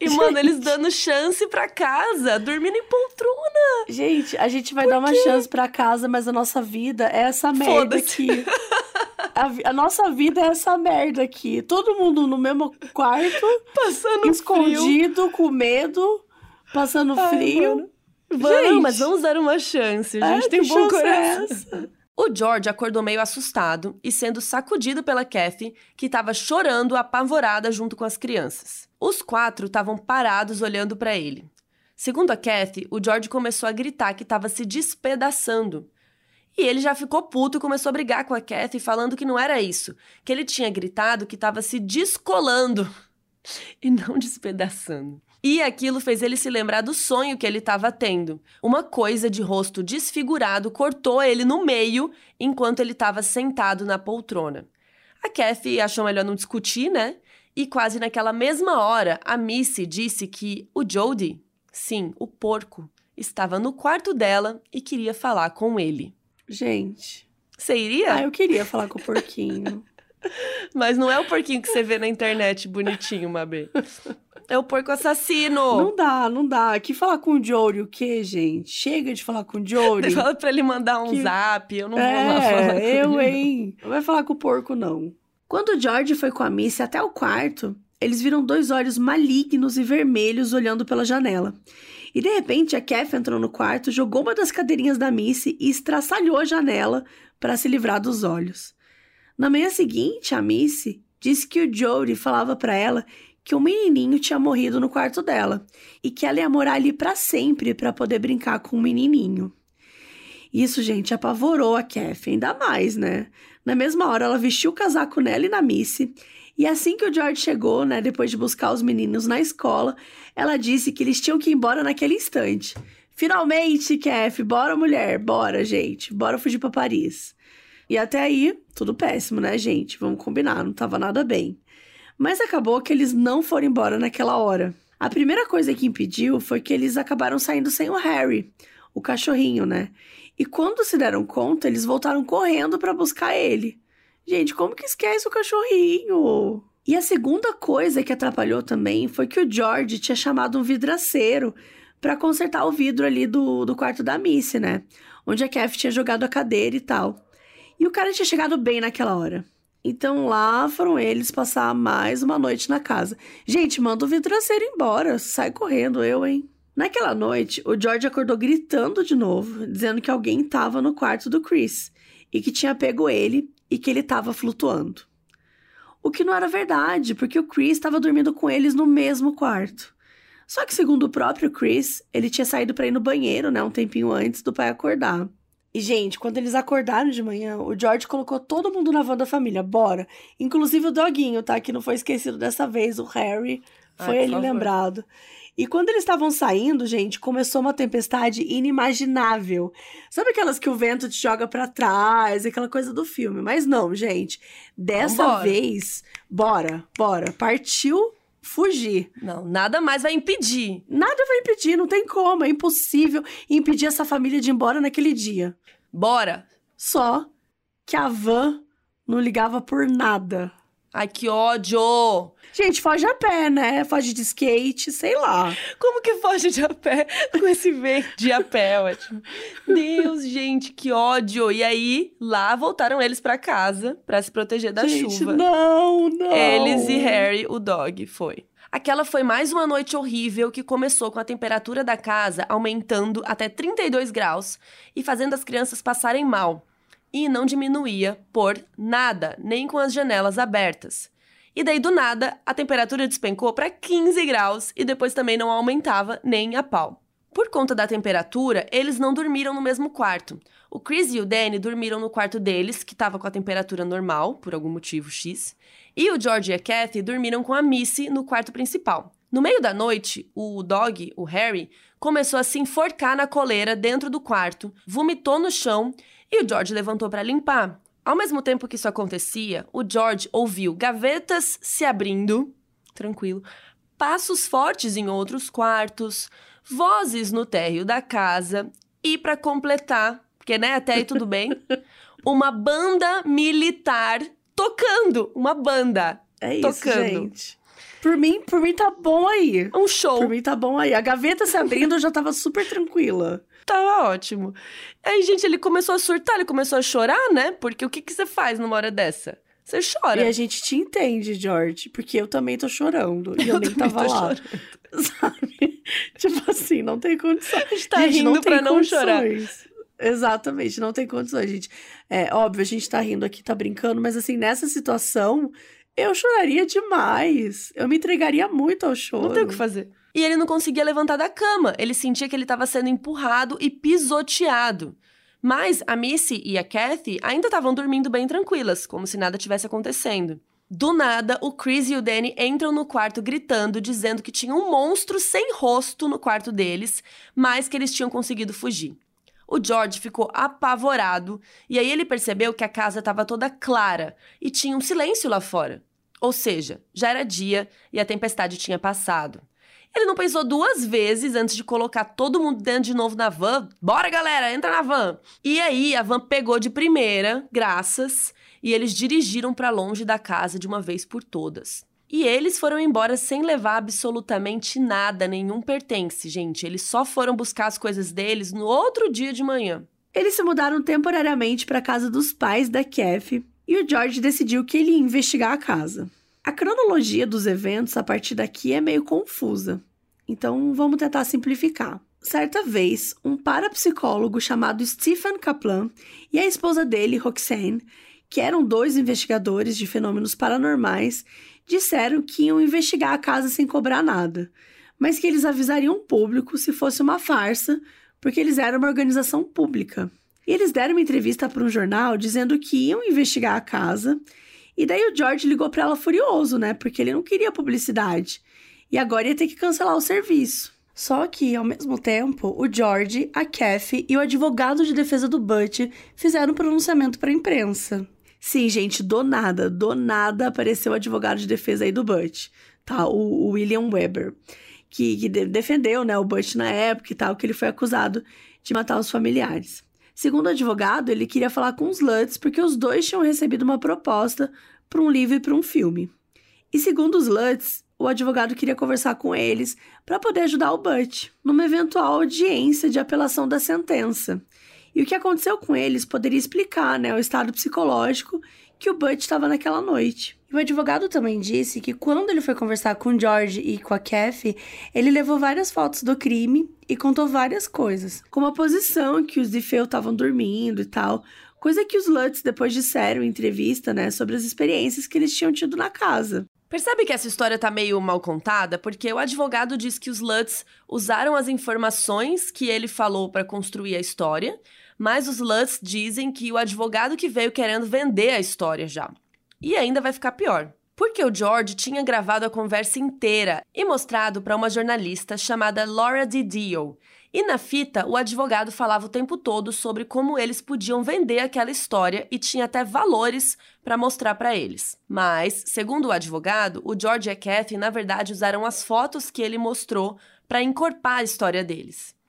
S1: E, mano, eles dando chance pra casa, dormindo em poltrona.
S3: Gente, a gente vai Por dar uma chance pra casa, mas a nossa vida é essa merda aqui. A, a, nossa vida é essa merda aqui. Todo mundo no mesmo quarto, *laughs*
S1: passando
S3: escondido,
S1: frio.
S3: com medo, passando
S1: Ai,
S3: frio.
S1: Mano. Vamos,
S3: Gente.
S1: mas vamos dar uma chance. A gente
S3: É,
S1: tem
S3: que
S1: bom
S3: é
S1: coração.
S3: essa?
S1: O George acordou meio assustado e sendo sacudido pela Kathy, que estava chorando apavorada junto com as crianças. Os quatro estavam parados olhando para ele. Segundo a Kathy, o George começou a gritar que estava se despedaçando. E ele já ficou puto e começou a brigar com a Kathy, falando que não era isso, que ele tinha gritado que estava se descolando *laughs* e não despedaçando. E aquilo fez ele se lembrar do sonho que ele estava tendo. Uma coisa de rosto desfigurado cortou ele no meio enquanto ele estava sentado na poltrona. A Kathy achou melhor não discutir, né? E quase naquela mesma hora, a Missy disse que o Jody, sim, o porco, estava no quarto dela e queria falar com ele.
S3: Gente.
S1: Você iria?
S3: Ah, eu queria falar com o porquinho. *laughs*
S1: Mas não é o porquinho que você vê na internet bonitinho, Mabê. É o porco assassino.
S3: Não dá, não dá. Que falar com o Jory o quê, gente? Chega de falar com o Jory.
S1: Fala pra ele mandar um
S3: Que-
S1: zap, eu não vou lá falar com
S3: É, eu,
S1: ele.
S3: hein? Não vai falar com o porco, não. Quando o George foi com a Missy até o quarto, eles viram dois olhos malignos e vermelhos olhando pela janela. E de repente a Kath entrou no quarto, jogou uma das cadeirinhas da Missy e estraçalhou a janela para se livrar dos olhos. Na manhã seguinte, a Missy disse que o Jory falava para ela que um menininho tinha morrido no quarto dela e que ela ia morar ali para sempre para poder brincar com o menininho. Isso, gente, apavorou a Kath, ainda mais, né? Na mesma hora, ela vestiu o casaco nela e na Missy. E assim que o George chegou, né, depois de buscar os meninos na escola, ela disse que eles tinham que ir embora naquele instante. Finalmente, Kath, bora mulher, bora, gente, bora fugir pra Paris. E até aí, tudo péssimo, né, gente? Vamos combinar, não tava nada bem. Mas acabou que eles não foram embora naquela hora. A primeira coisa que impediu foi que eles acabaram saindo sem o Harry, o cachorrinho, né? E quando se deram conta, eles voltaram correndo para buscar ele. Gente, como que esquece o cachorrinho? E a segunda coisa que atrapalhou também foi que o George tinha chamado um vidraceiro para consertar o vidro ali do, do quarto da Missy, né? Onde a Kath tinha jogado a cadeira e tal. E o cara tinha chegado bem naquela hora. Então lá foram eles passar mais uma noite na casa. Gente, manda o vidraceiro embora, sai correndo, eu, hein? Naquela noite, o George acordou gritando de novo, dizendo que alguém estava no quarto do Chris e que tinha pego ele e que ele estava flutuando. O que não era verdade, porque o Chris estava dormindo com eles no mesmo quarto. Só que, segundo o próprio Chris, ele tinha saído para ir no banheiro, né, um tempinho antes do pai acordar. E, gente, quando eles acordaram de manhã, o George colocou todo mundo na van da família, bora. Inclusive o doguinho, tá? Que não foi esquecido dessa vez, o Harry. Foi
S1: por
S3: ele lembrado. E quando eles estavam saindo, gente, começou uma tempestade inimaginável. Sabe aquelas que o vento te joga pra trás, aquela coisa do filme? Mas não, gente. Dessa
S1: Vambora.
S3: vez, bora, bora. Partiu fugir.
S1: Não, nada mais vai impedir.
S3: Nada vai impedir, não tem como. É impossível impedir essa família de ir embora naquele dia.
S1: Bora.
S3: Só que a van não ligava por nada.
S1: Ai, que ódio!
S3: Gente, foge a pé, né? Foge de skate, sei lá.
S1: Como que foge de a pé *laughs* com esse vento de a pé, ótimo. Deus, gente, que ódio. E aí, lá voltaram eles pra casa pra se proteger da
S3: Gente,
S1: chuva.
S3: não, não.
S1: Eles e Harry, o dog, foi. Aquela foi mais uma noite horrível que começou com a temperatura da casa aumentando até 32 graus e fazendo as crianças passarem mal. E não diminuía por nada, nem com as janelas abertas. E daí, do nada, a temperatura despencou para 15 graus e depois também não aumentava nem a pau. Por conta da temperatura, eles não dormiram no mesmo quarto. O Chris e o Danny dormiram no quarto deles, que estava com a temperatura normal, por algum motivo X. E o George e a Kathy dormiram com a Missy no quarto principal. No meio da noite, o dog, o Harry, começou a se enforcar na coleira dentro do quarto, vomitou no chão e o George levantou para limpar. Ao mesmo tempo que isso acontecia, o George ouviu gavetas se abrindo, tranquilo, passos fortes em outros quartos, vozes no térreo da casa e, para completar, porque né, até aí tudo bem, *laughs* uma banda militar tocando, uma banda,
S3: É isso,
S1: tocando.
S3: gente. Por mim, por mim tá bom aí.
S1: um show.
S3: Por mim tá bom aí. A gaveta se abrindo, eu já tava super tranquila.
S1: Tava ótimo. Aí, gente, ele começou a surtar, ele começou a chorar, né? Porque o que, que você faz numa hora dessa? Você chora.
S3: E a gente te entende, George, porque eu também tô chorando. E eu, *laughs* nem
S1: também
S3: tava lá. *laughs* Sabe? Tipo assim, não tem condições.
S1: A gente tá gente, rindo não pra não condições. chorar.
S3: Exatamente, não tem condições, gente. É óbvio, a gente tá rindo aqui, tá brincando, mas assim, nessa situação, eu choraria demais. Eu me entregaria muito ao choro.
S1: Não tem o que fazer. E ele não conseguia levantar da cama. Ele sentia que ele estava sendo empurrado e pisoteado. Mas a Missy e a Kathy ainda estavam dormindo bem tranquilas, como se nada tivesse acontecendo. Do nada, o Chris e o Danny entram no quarto gritando, dizendo que tinha um monstro sem rosto no quarto deles, mas que eles tinham conseguido fugir. O George ficou apavorado e aí ele percebeu que a casa estava toda clara e tinha um silêncio lá fora. Ou seja, já era dia e a tempestade tinha passado. Ele não pensou duas vezes antes de colocar todo mundo dentro de novo na van. Bora, galera, entra na van. E aí a van pegou de primeira, graças, e eles dirigiram para longe da casa de uma vez por todas. E eles foram embora sem levar absolutamente nada, nenhum pertence, gente. Eles só foram buscar as coisas deles no outro dia de manhã.
S3: Eles se mudaram temporariamente para a casa dos pais da Kathy e o George decidiu que ele ia investigar a casa. A cronologia dos eventos a partir daqui é meio confusa, então vamos tentar simplificar. Certa vez, um parapsicólogo chamado Stephen Kaplan e a esposa dele, Roxane, que eram dois investigadores de fenômenos paranormais, disseram que iam investigar a casa sem cobrar nada, mas que eles avisariam o público se fosse uma farsa, porque eles eram uma organização pública. E eles deram uma entrevista para um jornal dizendo que iam investigar a casa, e daí o George ligou para ela furioso, né? Porque ele não queria publicidade. E agora ia ter que cancelar o serviço. Só que, ao mesmo tempo, o George, a Kathy e o advogado de defesa do Butch fizeram um pronunciamento para a imprensa. Sim, gente, do nada, do nada apareceu o advogado de defesa aí do Butch, tá? O, o William Weber, que, que de, defendeu, né, o Butch na época e tal, que ele foi acusado de matar os familiares. Segundo o advogado, ele queria falar com os Lutz porque os dois tinham recebido uma proposta para um livro e para um filme. E segundo os Lutz, o advogado queria conversar com eles para poder ajudar o Butch numa eventual audiência de apelação da sentença. E o que aconteceu com eles poderia explicar né, o estado psicológico que o Butch estava naquela noite. O advogado também disse que quando ele foi conversar com George e com a Kathy, ele levou várias fotos do crime e contou várias coisas, como a posição que os Defeu estavam dormindo e tal, coisa que os Lutz depois disseram em entrevista, né, sobre as experiências que eles tinham tido na casa.
S1: Percebe que essa história tá meio mal contada? Porque o advogado diz que os Lutz usaram as informações que ele falou para construir a história, mas os Lutz dizem que o advogado que veio querendo vender a história já. E ainda vai ficar pior. Porque o George tinha gravado a conversa inteira e mostrado para uma jornalista chamada Laura Didio. E na fita, o advogado falava o tempo todo sobre como eles podiam vender aquela história e tinha até valores para mostrar para eles. Mas, segundo o advogado, o George e a Kathy, na verdade, usaram as fotos que ele mostrou para encorpar a história deles.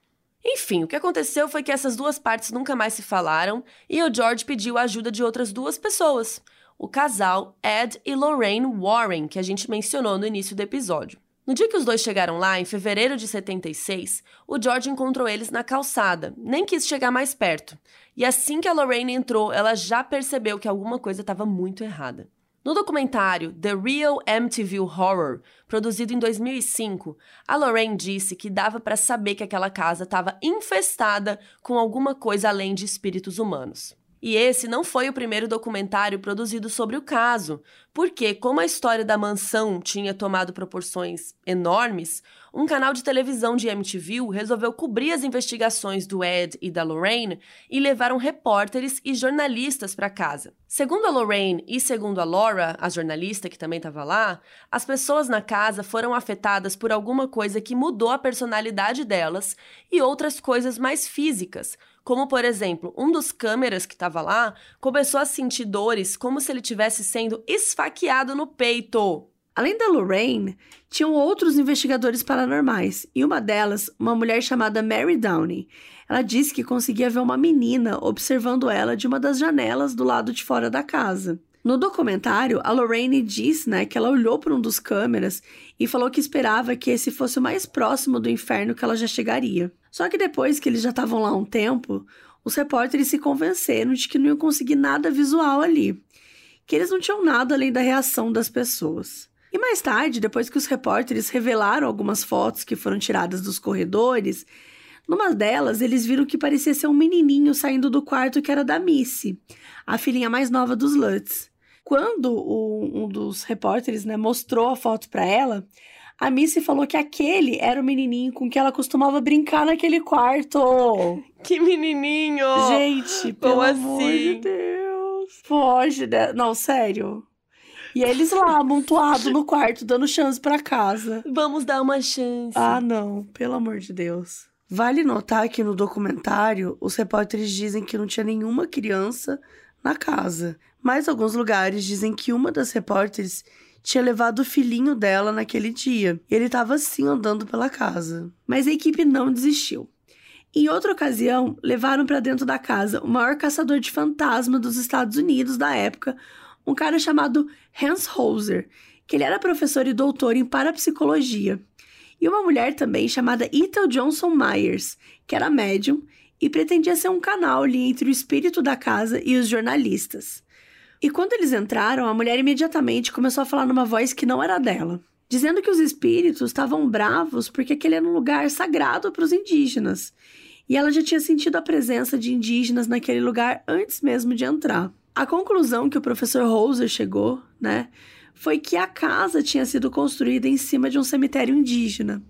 S1: Enfim, o que aconteceu foi que essas duas partes nunca mais se falaram e o George pediu a ajuda de outras duas pessoas, o casal Ed e Lorraine Warren, que a gente mencionou no início do episódio. No dia que os dois chegaram lá, em fevereiro de 76, o George encontrou eles na calçada, nem quis chegar mais perto. E assim que a Lorraine entrou, ela já percebeu que alguma coisa estava muito errada. No documentário The Real MTV Horror, produzido em 2005, a Lorraine disse que dava para saber que aquela casa estava infestada com alguma coisa além de espíritos humanos. E esse não foi o primeiro documentário produzido sobre o caso, porque, como a história da mansão tinha tomado proporções enormes, um canal de televisão de MTV resolveu cobrir as investigações do Ed e da Lorraine e levaram repórteres e jornalistas para casa. Segundo a Lorraine e segundo a Laura, a jornalista que também estava lá, as pessoas na casa foram afetadas por alguma coisa que mudou a personalidade delas e outras coisas mais físicas, como, por exemplo, um dos câmeras que estava lá começou a sentir dores como se ele tivesse sendo esfaqueado no peito.
S3: Além da Lorraine, tinham outros investigadores paranormais, e uma delas, uma mulher chamada Mary Downey. Ela disse que conseguia ver uma menina observando ela de uma das janelas do lado de fora da casa. No documentário, a Lorraine diz né, que ela olhou para um dos câmeras e falou que esperava que esse fosse o mais próximo do inferno que ela já chegaria. Só que depois que eles já estavam lá um tempo, os repórteres se convenceram de que não iam conseguir nada visual ali, que eles não tinham nada além da reação das pessoas. E mais tarde, depois que os repórteres revelaram algumas fotos que foram tiradas dos corredores, numa delas eles viram que parecia ser um menininho saindo do quarto que era da Missy, a filhinha mais nova dos Lutz. Quando o, um dos repórteres né, mostrou a foto para ela, a Missy falou que aquele era o menininho com que ela costumava brincar naquele quarto.
S1: Que menininho!
S3: Gente, pelo Como amor assim? de Deus. Foge, de... não, sério. E eles lá, amontoados no quarto, dando chance para casa.
S1: Vamos dar uma chance.
S3: Ah, não, pelo amor de Deus. Vale notar que no documentário, os repórteres dizem que não tinha nenhuma criança na casa. Mas alguns lugares dizem que uma das repórteres tinha levado o filhinho dela naquele dia. E ele estava assim andando pela casa. Mas a equipe não desistiu. Em outra ocasião, levaram para dentro da casa o maior caçador de fantasma dos Estados Unidos da época, um cara chamado Hans Holzer, que ele era professor e doutor em parapsicologia, e uma mulher também chamada Ethel Johnson Myers, que era médium e pretendia ser um canal ali entre o espírito da casa e os jornalistas. E quando eles entraram, a mulher imediatamente começou a falar numa voz que não era dela, dizendo que os espíritos estavam bravos porque aquele era um lugar sagrado para os indígenas. E ela já tinha sentido a presença de indígenas naquele lugar antes mesmo de entrar. A conclusão que o professor Roser chegou, né, foi que a casa tinha sido construída em cima de um cemitério indígena.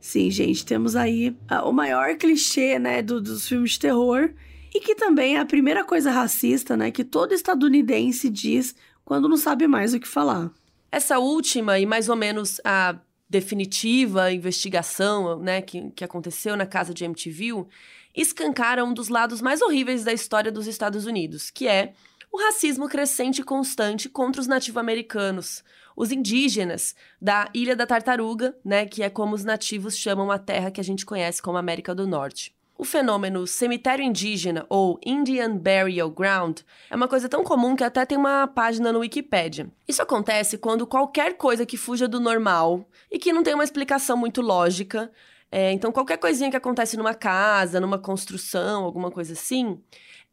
S3: Sim, gente, temos aí uh, o maior clichê, né, do, dos filmes de terror e que também é a primeira coisa racista, né, que todo estadunidense diz quando não sabe mais o que falar.
S1: Essa última e mais ou menos a definitiva investigação, né, que, que aconteceu na casa de MTV, escancara um dos lados mais horríveis da história dos Estados Unidos, que é o racismo crescente e constante contra os nativo-americanos, os indígenas da Ilha da Tartaruga, né, que é como os nativos chamam a terra que a gente conhece como América do Norte. O fenômeno cemitério indígena ou Indian Burial Ground é uma coisa tão comum que até tem uma página no Wikipedia. Isso acontece quando qualquer coisa que fuja do normal e que não tem uma explicação muito lógica, é, então qualquer coisinha que acontece numa casa, numa construção, alguma coisa assim,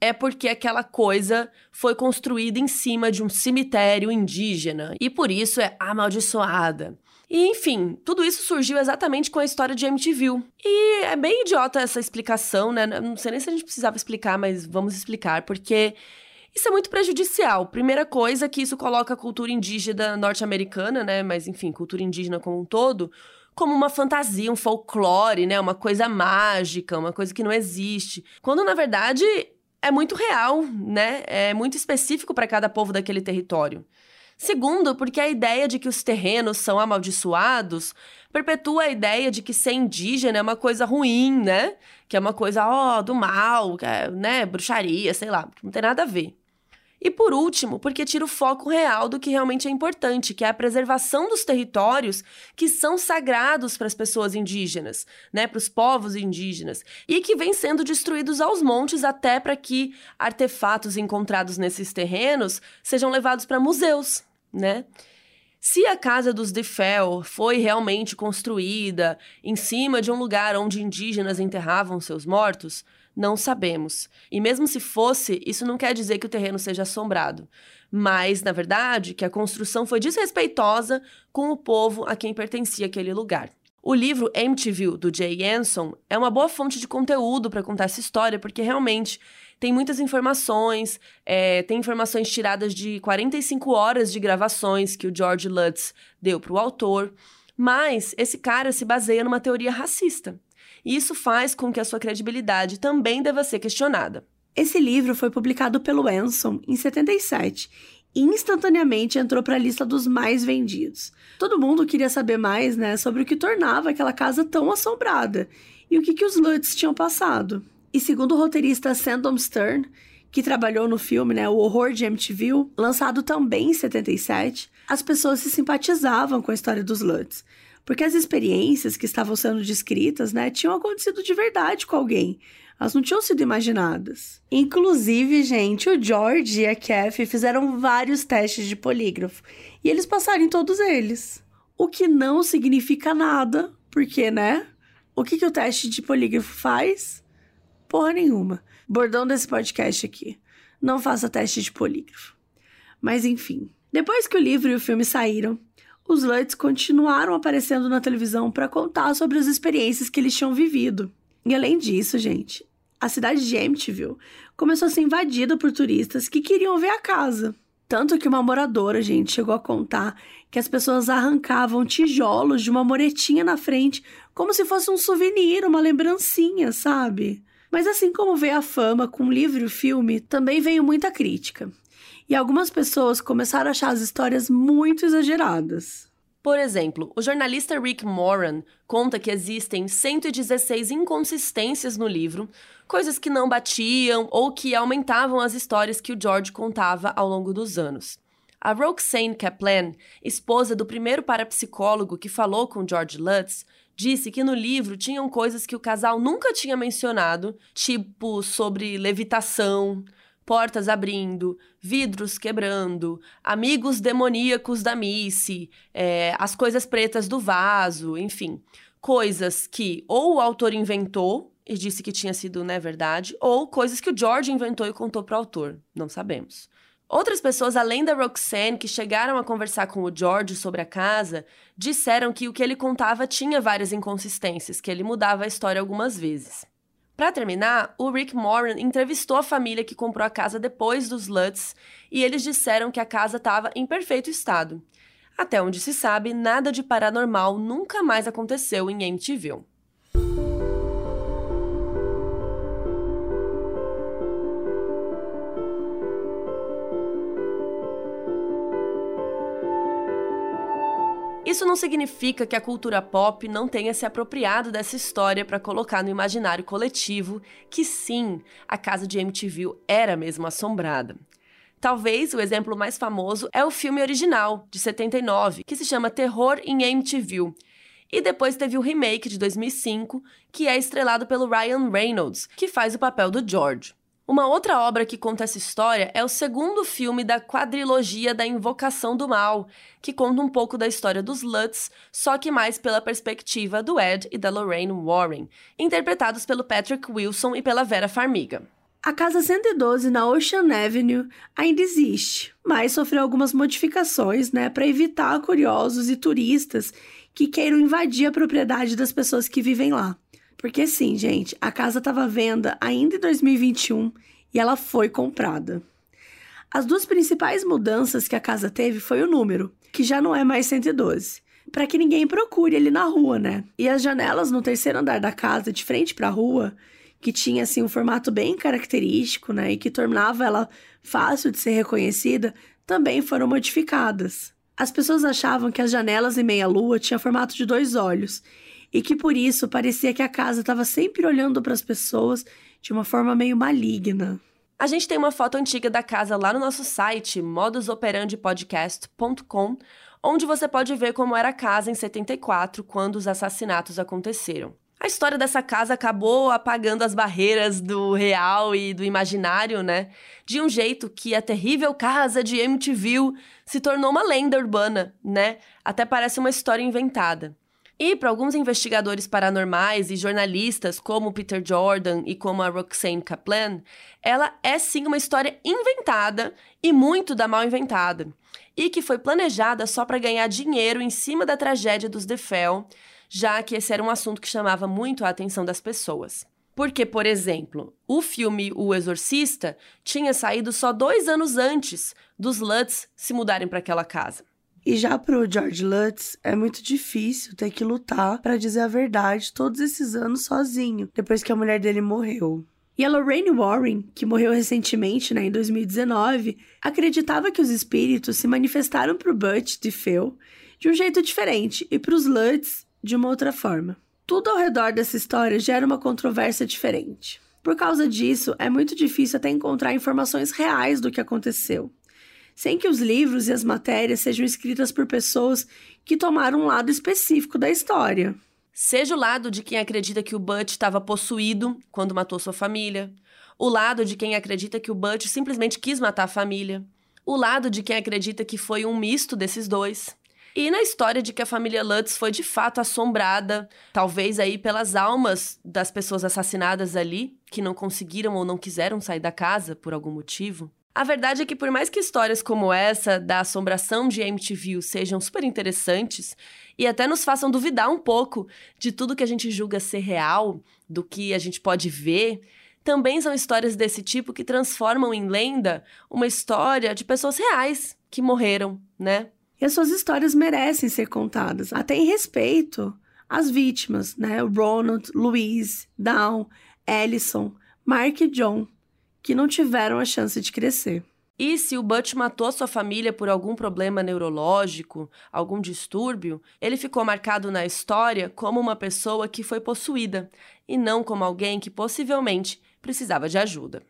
S1: é porque aquela coisa foi construída em cima de um cemitério indígena e por isso é amaldiçoada. E enfim, tudo isso surgiu exatamente com a história de MTV. E é bem idiota essa explicação, né? Não sei nem se a gente precisava explicar, mas vamos explicar, porque isso é muito prejudicial. Primeira coisa que isso coloca a cultura indígena norte-americana, né? Mas enfim, cultura indígena como um todo, como uma fantasia, um folclore, né? Uma coisa mágica, uma coisa que não existe. Quando na verdade é muito real, né? É muito específico para cada povo daquele território. Segundo, porque a ideia de que os terrenos são amaldiçoados perpetua a ideia de que ser indígena é uma coisa ruim, né? Que é uma coisa, ó, oh, do mal, é, né? Bruxaria, sei lá, não tem nada a ver. E por último, porque tira o foco real do que realmente é importante, que é a preservação dos territórios que são sagrados para as pessoas indígenas, né, para os povos indígenas, e que vêm sendo destruídos aos montes até para que artefatos encontrados nesses terrenos sejam levados para museus, né? Se a casa dos DeFell foi realmente construída em cima de um lugar onde indígenas enterravam seus mortos, não sabemos. E mesmo se fosse, isso não quer dizer que o terreno seja assombrado. Mas, na verdade, que a construção foi desrespeitosa com o povo a quem pertencia aquele lugar. O livro Emptyville, do Jay Anson, é uma boa fonte de conteúdo para contar essa história, porque realmente tem muitas informações, é, tem informações tiradas de 45 horas de gravações que o George Lutz deu para o autor, mas esse cara se baseia numa teoria racista e isso faz com que a sua credibilidade também deva ser questionada.
S3: Esse livro foi publicado pelo Anson em 77 e instantaneamente entrou para a lista dos mais vendidos. Todo mundo queria saber mais, né, sobre o que tornava aquela casa tão assombrada e o que, que os Lutz tinham passado. E segundo o roteirista Sandom Stern, que trabalhou no filme, né, O Horror de MTV, lançado também em 77, as pessoas se simpatizavam com a história dos Lutz, porque as experiências que estavam sendo descritas, né, tinham acontecido de verdade com alguém. Elas não tinham sido imaginadas. Inclusive, gente, o George e a Kathy fizeram vários testes de polígrafo e eles passaram em todos eles. O que não significa nada, porque, né? O que, que o teste de polígrafo faz? Porra nenhuma. Bordão desse podcast aqui. Não faça teste de polígrafo. Mas enfim. Depois que o livro e o filme saíram, os Lutz continuaram aparecendo na televisão para contar sobre as experiências que eles tinham vivido. E além disso, gente, a cidade de Amityville começou a ser invadida por turistas que queriam ver a casa. Tanto que uma moradora, gente, chegou a contar que as pessoas arrancavam tijolos de uma moretinha na frente, como se fosse um souvenir, uma lembrancinha, sabe? Mas assim como veio a fama com o livro e o filme, também veio muita crítica. E algumas pessoas começaram a achar as histórias muito exageradas.
S1: Por exemplo, o jornalista Rick Moran conta que existem 116 inconsistências no livro, coisas que não batiam ou que aumentavam as histórias que o George contava ao longo dos anos. A Roxane Kaplan, esposa do primeiro parapsicólogo que falou com George Lutz, disse que no livro tinham coisas que o casal nunca tinha mencionado, tipo sobre levitação, portas abrindo, vidros quebrando, amigos demoníacos da Missy, é, as coisas pretas do vaso, enfim. Coisas que ou o autor inventou e disse que tinha sido, né, verdade, ou coisas que o George inventou e contou para o autor. Não sabemos. Outras pessoas, além da Roxanne, que chegaram a conversar com o George sobre a casa, disseram que o que ele contava tinha várias inconsistências, que ele mudava a história algumas vezes. Para terminar, o Rick Moran entrevistou a família que comprou a casa depois dos Lutz e eles disseram que a casa estava em perfeito estado. Até onde se sabe, nada de paranormal nunca mais aconteceu em Amityville. Isso não significa que a cultura pop não tenha se apropriado dessa história para colocar no imaginário coletivo que sim, a casa de MTV era mesmo assombrada. Talvez o exemplo mais famoso é o filme original, de 79, que se chama Terror em MTV. E depois teve o remake de 2005, que é estrelado pelo Ryan Reynolds, que faz o papel do George. Uma outra obra que conta essa história é o segundo filme da quadrilogia da Invocação do Mal, que conta um pouco da história dos Lutz, só que mais pela perspectiva do Ed e da Lorraine Warren, interpretados pelo Patrick Wilson e pela Vera Farmiga.
S3: A Casa 112 na Ocean Avenue ainda existe, mas sofreu algumas modificações, né, para evitar curiosos e turistas que queiram invadir a propriedade das pessoas que vivem lá. Porque sim, gente, a casa estava à venda ainda em 2021 e ela foi comprada. As duas principais mudanças que a casa teve foi o número, que já não é mais 112, para que ninguém procure ali na rua, né? E as janelas no terceiro andar da casa, de frente para a rua, que tinha assim um formato bem característico, né, e que tornava ela fácil de ser reconhecida, também foram modificadas. As pessoas achavam que as janelas em meia-lua tinham formato de dois olhos e que por isso parecia que a casa estava sempre olhando para as pessoas de uma forma meio maligna.
S1: A gente tem uma foto antiga da casa lá no nosso site, modusoperandipodcast.com, onde você pode ver como era a casa em 74, quando os assassinatos aconteceram. A história dessa casa acabou apagando as barreiras do real e do imaginário, né? De um jeito que a terrível casa de Amityville se tornou uma lenda urbana, né? Até parece uma história inventada. E para alguns investigadores paranormais e jornalistas, como Peter Jordan e como a Roxane Kaplan, ela é sim uma história inventada e muito da mal inventada, e que foi planejada só para ganhar dinheiro em cima da tragédia dos DeFell, já que esse era um assunto que chamava muito a atenção das pessoas. Porque, por exemplo, o filme O Exorcista tinha saído só dois anos antes dos Lutz se mudarem para aquela casa.
S3: E já pro George Lutz, é muito difícil ter que lutar para dizer a verdade todos esses anos sozinho, depois que a mulher dele morreu. E a Lorraine Warren, que morreu recentemente, né, em 2019, acreditava que os espíritos se manifestaram pro Butch de Phil de um jeito diferente e pros Lutz de uma outra forma. Tudo ao redor dessa história gera uma controvérsia diferente. Por causa disso, é muito difícil até encontrar informações reais do que aconteceu sem que os livros e as matérias sejam escritas por pessoas que tomaram um lado específico da história.
S1: Seja o lado de quem acredita que o Butch estava possuído quando matou sua família, o lado de quem acredita que o Butch simplesmente quis matar a família, o lado de quem acredita que foi um misto desses dois. E na história de que a família Lutz foi de fato assombrada, talvez aí pelas almas das pessoas assassinadas ali, que não conseguiram ou não quiseram sair da casa por algum motivo. A verdade é que, por mais que histórias como essa da assombração de MTV sejam super interessantes e até nos façam duvidar um pouco de tudo que a gente julga ser real, do que a gente pode ver, também são histórias desse tipo que transformam em lenda uma história de pessoas reais que morreram, né?
S3: E as suas histórias merecem ser contadas, até em respeito às vítimas, né? Ronald, Louise, Down, Ellison, Mark e John que não tiveram a chance de crescer.
S1: E se o Butch matou sua família por algum problema neurológico, algum distúrbio, ele ficou marcado na história como uma pessoa que foi possuída, e não como alguém que possivelmente precisava de ajuda.